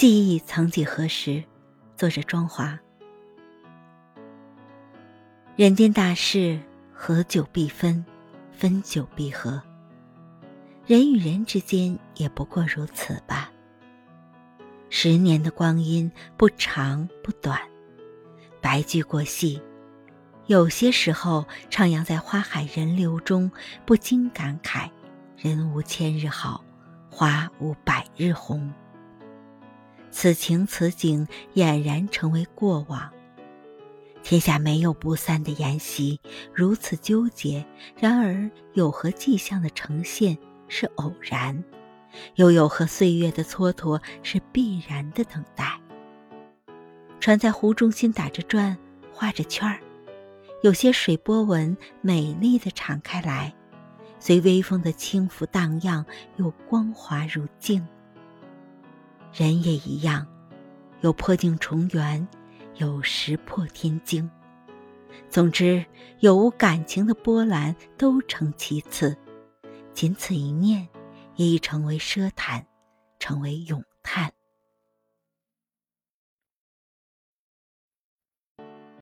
记忆曾几何时，作者庄华。人间大事，合久必分，分久必合。人与人之间也不过如此吧。十年的光阴不长不短，白驹过隙，有些时候徜徉在花海人流中，不禁感慨：人无千日好，花无百日红。此情此景俨然成为过往。天下没有不散的筵席，如此纠结，然而有何迹象的呈现是偶然，又有何岁月的蹉跎是必然的等待？船在湖中心打着转，画着圈儿，有些水波纹美丽的敞开来，随微风的轻拂荡漾，又光滑如镜。人也一样，有破镜重圆，有石破天惊。总之，有无感情的波澜都成其次，仅此一念，也已成为奢谈，成为咏叹。